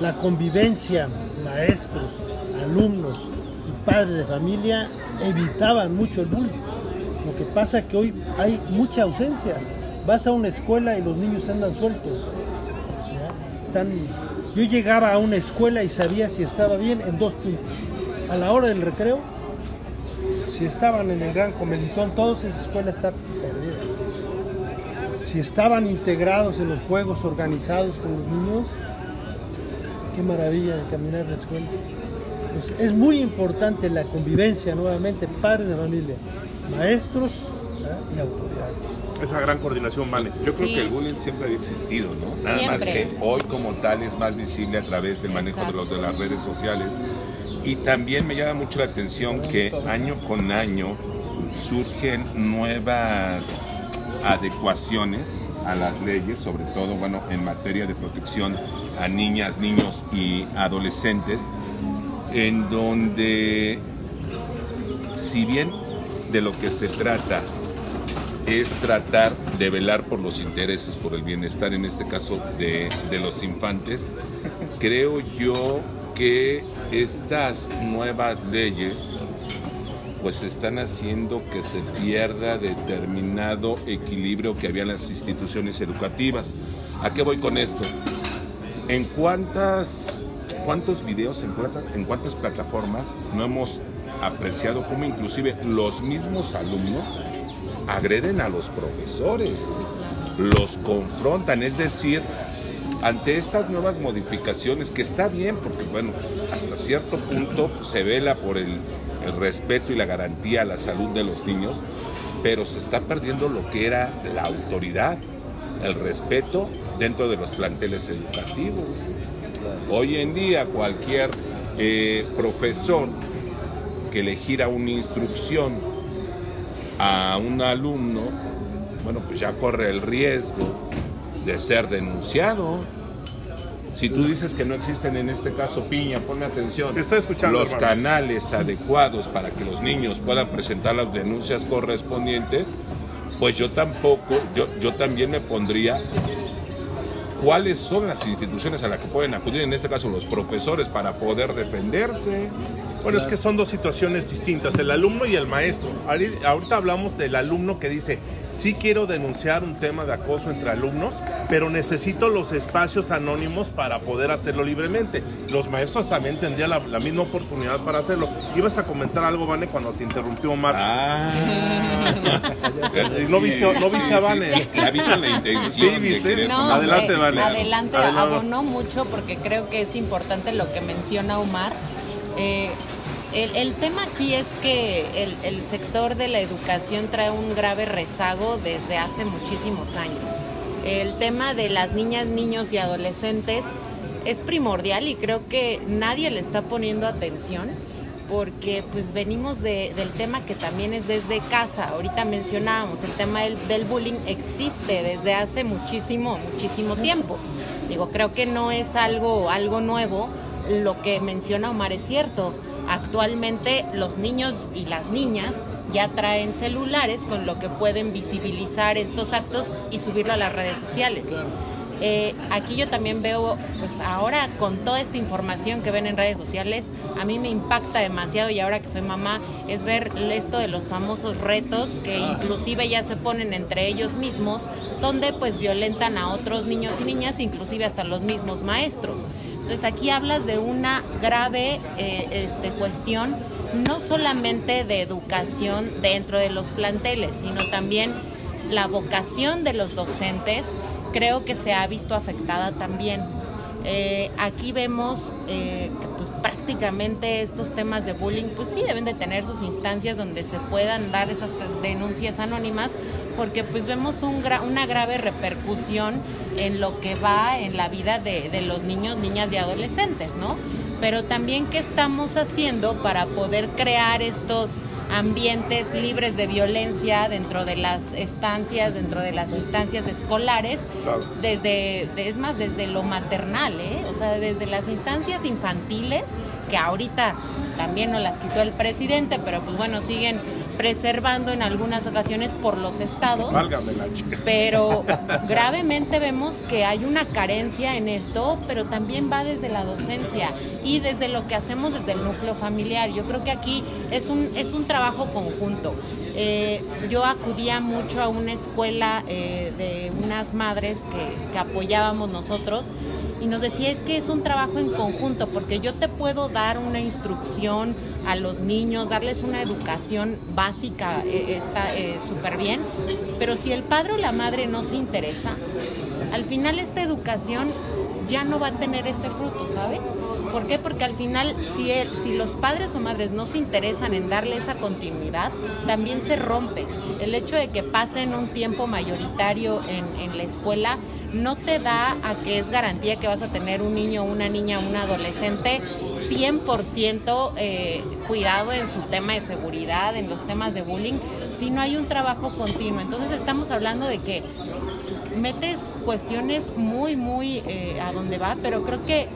la convivencia, maestros, alumnos y padres de familia evitaban mucho el bullying. Lo que pasa es que hoy hay mucha ausencia. Vas a una escuela y los niños andan sueltos. Están... Yo llegaba a una escuela y sabía si estaba bien en dos puntos. A la hora del recreo, si estaban en el gran comeditón, todos esa escuela está perdida. Si estaban integrados en los juegos organizados con los niños, qué maravilla de caminar la escuela. Pues es muy importante la convivencia nuevamente, padres de familia, maestros y autoridades. Esa gran coordinación, Vale. Yo creo Sí. que el bullying siempre había existido, ¿no? Nada más que hoy como tal es más visible a través del manejo de, los, de las redes sociales. Y también me llama mucho la atención que año con año surgen nuevas adecuaciones a las leyes, sobre todo, bueno, en materia de protección a niñas, niños y adolescentes, en donde, si bien de lo que se trata es tratar de velar por los intereses, por el bienestar, en este caso de, de los infantes, creo yo que estas nuevas leyes pues están haciendo que se pierda determinado equilibrio que había en las instituciones educativas. ¿A qué voy con esto? ¿En cuántas, cuántos videos, en cuántas, en cuántas plataformas no hemos apreciado cómo inclusive los mismos alumnos agreden a los profesores, los confrontan, es decir, ante estas nuevas modificaciones, que está bien, porque bueno, hasta cierto punto se vela por el, el respeto y la garantía a la salud de los niños, pero se está perdiendo lo que era la autoridad, el respeto dentro de los planteles educativos. Hoy en día cualquier eh, profesor que le gira una instrucción a un alumno, bueno, pues ya corre el riesgo de ser denunciado. Si tú dices que no existen en este caso, Piña, ponme atención. Te estoy escuchando, Los canales adecuados para que los niños puedan presentar las denuncias correspondientes, pues yo tampoco, yo, yo también me pondría cuáles son las instituciones a las que pueden acudir, en este caso los profesores, para poder defenderse. Bueno, es que son dos situaciones distintas, el alumno y el maestro. Ahori- Ahorita hablamos del alumno que dice, sí quiero denunciar un tema de acoso entre alumnos, pero necesito los espacios anónimos para poder hacerlo libremente. Los maestros también tendrían la, la misma oportunidad para hacerlo. Ibas a comentar algo, Vane, cuando te interrumpió Omar. Ah. [LAUGHS] ¿No viste- no viste a Vane? La vi con la intención Sí, ¿viste? No. Adelante, Vane. Adelante, Adelante. abonó mucho porque creo que es importante lo que menciona Omar. Eh, el, tema aquí es que el, sector de la educación trae un grave rezago desde hace muchísimos años. El tema de las niñas, niños y adolescentes es primordial y creo que nadie le está poniendo atención porque pues venimos de- del tema que también es desde casa. Ahorita mencionábamos, el tema del, del bullying existe desde hace muchísimo, muchísimo tiempo. Digo, creo que no es algo, algo nuevo. Lo que menciona Omar es cierto. Actualmente los niños y las niñas ya traen celulares con lo que pueden visibilizar estos actos y subirlo a las redes sociales. Eh, aquí yo también veo, pues ahora con toda esta información que ven en redes sociales, a mí me impacta demasiado y ahora que soy mamá es ver esto de los famosos retos que inclusive ya se ponen entre ellos mismos, donde pues violentan a otros niños y niñas, inclusive hasta los mismos maestros. Entonces aquí hablas de una grave eh, este, cuestión, no solamente de educación dentro de los planteles, sino también la vocación de los docentes creo que se ha visto afectada también. Eh, aquí vemos eh, que pues, prácticamente estos temas de bullying, pues sí deben de tener sus instancias donde se puedan dar esas denuncias anónimas, porque pues vemos una grave repercusión en lo que va en la vida de, de los niños, niñas y adolescentes, ¿no? Pero también qué estamos haciendo para poder crear estos ambientes libres de violencia dentro de las estancias, dentro de las instancias escolares, Claro. desde, de- es más, desde lo maternal, ¿eh? O sea, desde las instancias infantiles, que ahorita también nos las quitó el presidente, pero pues bueno, siguen preservando en algunas ocasiones por los estados. Válgame la chica. Pero [LAUGHS] gravemente vemos que hay una carencia en esto, pero también va desde la docencia y desde lo que hacemos desde el núcleo familiar. Yo creo que aquí es un, es un trabajo conjunto. Eh, yo acudía mucho a una escuela eh, de unas madres que, que apoyábamos nosotros y nos decía es que es un trabajo en conjunto porque yo te puedo dar una instrucción a los niños, darles una educación básica, eh, está súper bien, pero si el padre o la madre no se interesa, al final esta educación ya no va a tener ese fruto, ¿sabes? ¿Por qué? Porque al final, si, el, si los padres o madres no se interesan en darle esa continuidad, también se rompe. El hecho de que pasen un tiempo mayoritario en, la escuela no te da a que es garantía que vas a tener un niño, una niña, un adolescente 100% eh, cuidado en su tema de seguridad, en los temas de bullying, si no hay un trabajo continuo. Entonces estamos hablando de que metes cuestiones muy, muy eh, a donde va, pero creo que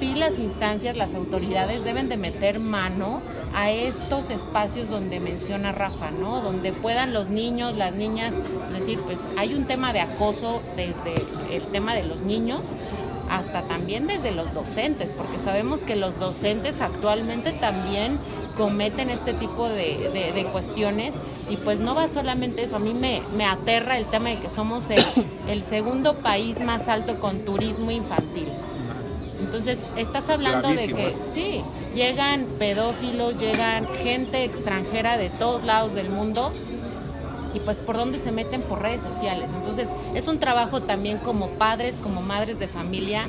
sí las instancias, las autoridades deben de meter mano a estos espacios donde menciona Rafa, ¿no? Donde puedan los niños, las niñas decir, pues hay un tema de acoso desde el tema de los niños hasta también desde los docentes, porque sabemos que los docentes actualmente también cometen este tipo de, cuestiones y pues no va solamente eso, a mí me, me aterra el tema de que somos el, el segundo país más alto con turismo infantil. Entonces, estás hablando de que eso. sí, llegan pedófilos, llegan gente extranjera de todos lados del mundo y pues por dónde se meten por redes sociales. Entonces, es un trabajo también como padres, como madres de familia,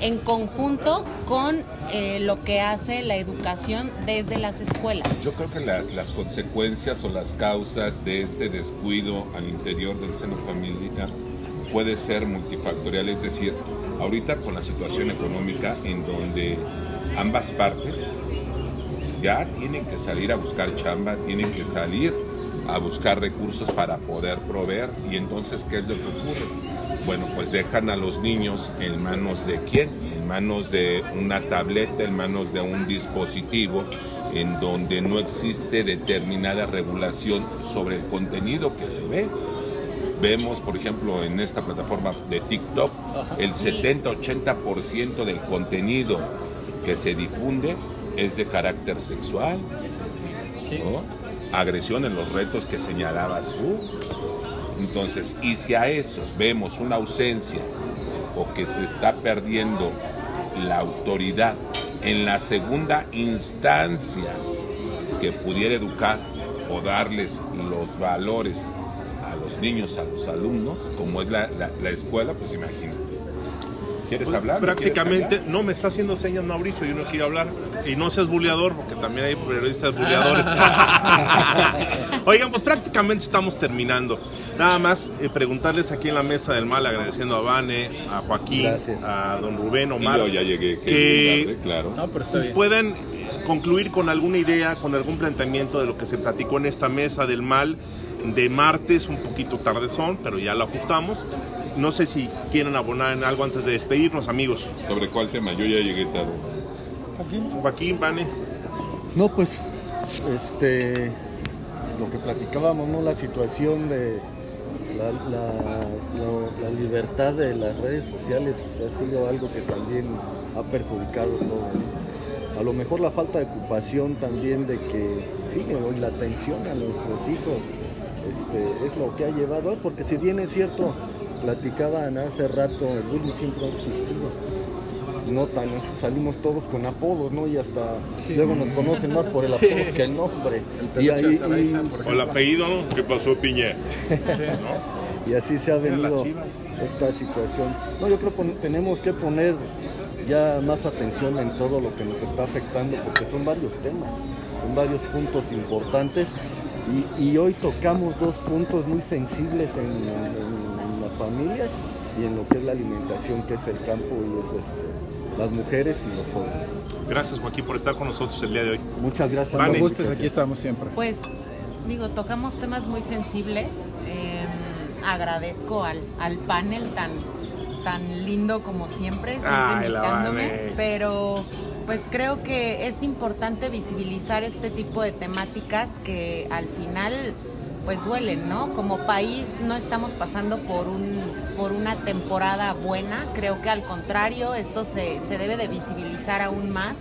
en conjunto con eh, lo que hace la educación desde las escuelas. Yo creo que las, las consecuencias o las causas de este descuido al interior del seno familiar puede ser multifactorial, es decir, ahorita con la situación económica en donde ambas partes ya tienen que salir a buscar chamba, tienen que salir a buscar recursos para poder proveer y entonces ¿qué es lo que ocurre? Bueno, pues dejan a los niños en manos de quién? En manos de una tableta, en manos de un dispositivo en donde no existe determinada regulación sobre el contenido que se ve. Vemos, por ejemplo, en esta plataforma de TikTok, el 70-80% del contenido que se difunde es de carácter sexual, ¿no? agresión en los retos que señalaba su. Entonces, y si a eso vemos una ausencia o que se está perdiendo la autoridad en la segunda instancia que pudiera educar o darles los valores los niños, a los alumnos, como es la, la- la escuela, pues imagínate. ¿Quieres Pues, hablar? ¿No quieres prácticamente, hablar? no me está haciendo señas Mauricio, yo no quiero hablar. Y no seas buleador, porque también hay periodistas buleadores. [LAUGHS] Oigan, pues prácticamente estamos terminando. Nada más eh, preguntarles aquí en la mesa del mal, agradeciendo a Vane, a Joaquín, Gracias. a don Rubén, Y Omar. yo ya llegué, que tarde, claro. No, pero está bien. puedan eh, concluir con alguna idea, con algún planteamiento de lo que se platicó en esta mesa del mal de martes, un poquito tardezón, pero ya lo ajustamos. No sé si quieren abonar en algo antes de despedirnos, amigos. ¿Sobre cuál tema? Yo ya llegué tarde. Joaquín, Vane. No, pues, este, lo que platicábamos, ¿no? La situación de la, la- lo- la libertad de las redes sociales ha sido algo que también ha perjudicado todo. ¿no? A lo mejor la falta de ocupación también de que sigue hoy la atención a nuestros hijos este, es lo que ha llevado, porque si bien es cierto, platicaban hace rato, el bullying siempre ha existido no tan salimos todos con apodos, ¿no? Y hasta luego nos conocen más por el apodo Sí. que el nombre. El y, ahí- Saraiza, y- O el apellido, ¿qué pasó, Piña? y así se ha venido esta situación. No, yo creo que tenemos que poner ya más atención en todo lo que nos está afectando, porque son varios temas, son varios puntos importantes. Y, y hoy tocamos dos puntos muy sensibles en, en- en las familias y en lo que es la alimentación, que es el campo y es este, las mujeres y los jóvenes. Gracias, Joaquín, por estar con nosotros el día de hoy. Muchas gracias. Cuando gustes, aquí estamos siempre. Pues digo, tocamos temas muy sensibles. Eh, agradezco al, al panel tan, tan lindo como siempre, siempre Ay, invitándome. Pero Pues creo que es importante visibilizar este tipo de temáticas que al final pues duelen, ¿no? Como país no estamos pasando por, un, por una temporada buena, creo que al contrario, esto se, se debe de visibilizar aún más.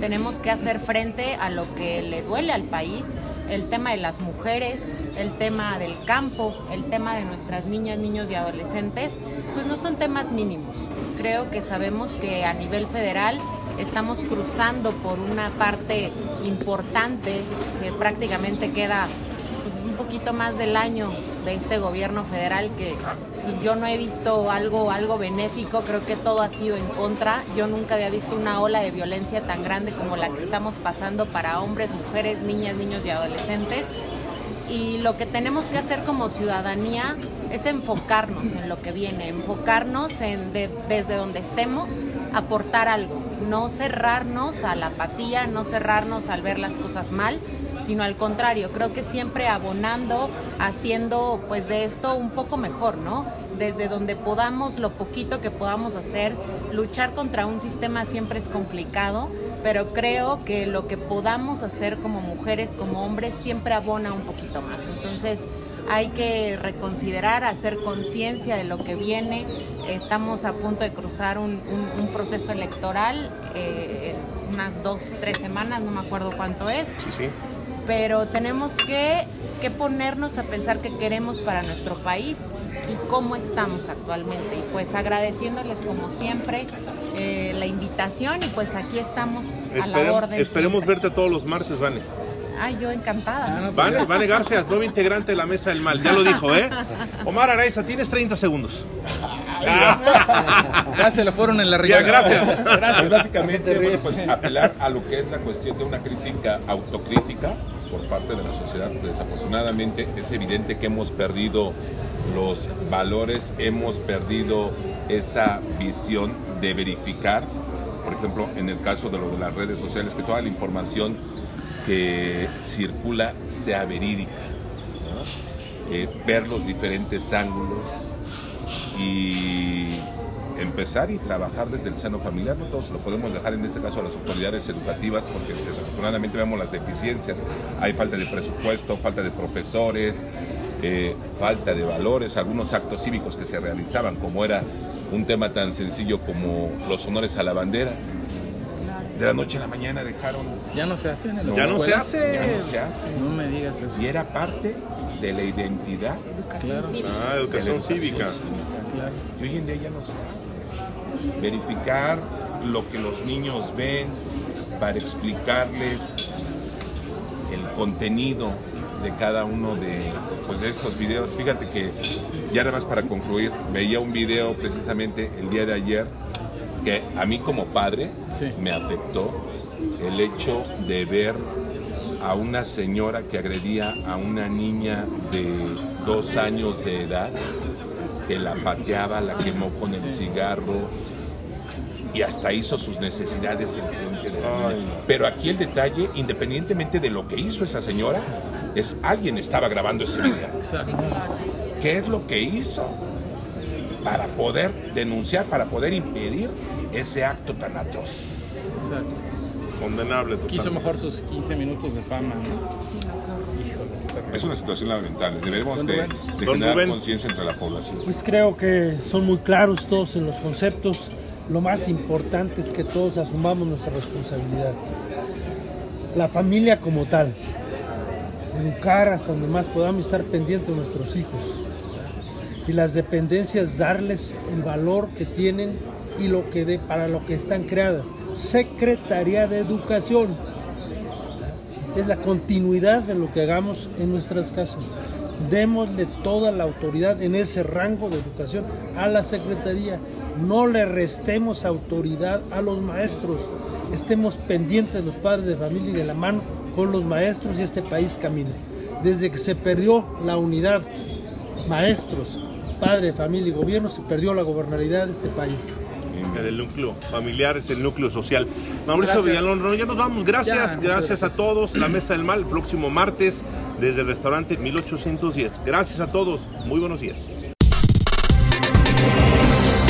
Tenemos que hacer frente a lo que le duele al país, el tema de las mujeres, el tema del campo, el tema de nuestras niñas, niños y adolescentes, pues no son temas mínimos. Creo que sabemos que a nivel federal estamos cruzando por una parte importante que prácticamente queda poquito más del año de este gobierno federal que yo no he visto algo, algo benéfico, creo que todo ha sido en contra. Yo nunca había visto una ola de violencia tan grande como la que estamos pasando para hombres, mujeres, niñas, niños y adolescentes. Y lo que tenemos que hacer como ciudadanía es enfocarnos en lo que viene, enfocarnos en desde donde estemos, aportar algo, no cerrarnos a la apatía, no cerrarnos al ver las cosas mal, sino al contrario, creo que siempre abonando, haciendo pues de esto un poco mejor, ¿no? Desde donde podamos, lo poquito que podamos hacer, luchar contra un sistema siempre es complicado, pero creo que lo que podamos hacer como mujeres, como hombres, siempre abona un poquito más. Entonces, hay que reconsiderar, hacer conciencia de lo que viene. Estamos a punto de cruzar un, proceso electoral, eh, unas dos, tres semanas, no me acuerdo cuánto es. Sí, sí pero tenemos que, ponernos a pensar qué queremos para nuestro país y cómo estamos actualmente. Y pues agradeciéndoles como siempre eh, la invitación y pues aquí estamos a la orden. Esperemos verte todos los martes, Vane. Ay, yo encantada. Vale, Vane García, nuevo integrante de la Mesa del Mal, ya lo dijo, ¿eh? Omar Araiza, tienes 30 segundos. ya se lo fueron en la risa. gracias. gracias. básicamente, pues apelar a lo que es la cuestión de una crítica autocrítica por parte de la sociedad. Desafortunadamente es evidente que hemos perdido los valores, hemos perdido esa visión de verificar, por ejemplo, en el caso de lo de las redes sociales, que toda la información que circula sea verídica, eh, ver los diferentes ángulos y empezar y trabajar desde el seno familiar. No todos lo podemos dejar en este caso a las autoridades educativas porque desafortunadamente vemos las deficiencias. Hay falta de presupuesto, falta de profesores, eh, falta de valores, algunos actos cívicos que se realizaban, como era un tema tan sencillo como los honores a la bandera. De la noche a la mañana dejaron. Ya no se hacen ya no se hace. Ya no se hace. No me digas eso. Y era parte de la identidad. Educación cívica. Ah, educación, cívica. Y hoy en día ya no se hace verificar lo que los niños ven para explicarles el contenido de cada uno de, pues, de estos videos. Fíjate que ya nada más para concluir, veía un video precisamente el día de ayer que a mí como padre me afectó el hecho de ver a una señora que agredía a una niña de dos años de edad, que la pateaba, la quemó con el cigarro, y hasta hizo sus necesidades en frente de la niña. Pero aquí el detalle, independientemente de lo que hizo esa señora, es alguien estaba grabando ese video. ¿Qué es lo que hizo para poder denunciar, para poder impedir ese acto tan atroz? Exacto. Condenable totalmente. Quiso mejor sus 15 minutos de fama, es una situación lamentable. Debemos de, de generar conciencia entre la población. Pues creo que son muy claros todos en los conceptos lo más importante es que todos asumamos nuestra responsabilidad. La familia como tal, educar hasta donde más podamos estar pendientes de nuestros hijos. Y las dependencias darles el valor que tienen y lo que de, para lo que están creadas. Secretaría de Educación. Es la continuidad de lo que hagamos en nuestras casas. Démosle toda la autoridad en ese rango de educación a la Secretaría no le restemos autoridad a los maestros, estemos pendientes los padres de familia y de la mano con los maestros y este país camine. Desde que se perdió la unidad, maestros, padre, familia y gobierno, se perdió la gobernabilidad de este país. El núcleo familiar es el núcleo social. Mauricio Villalón, ya nos vamos. Gracias, gracias a todos. La Mesa del Mal, próximo martes, desde el restaurante 1810. Gracias a todos. Muy buenos días.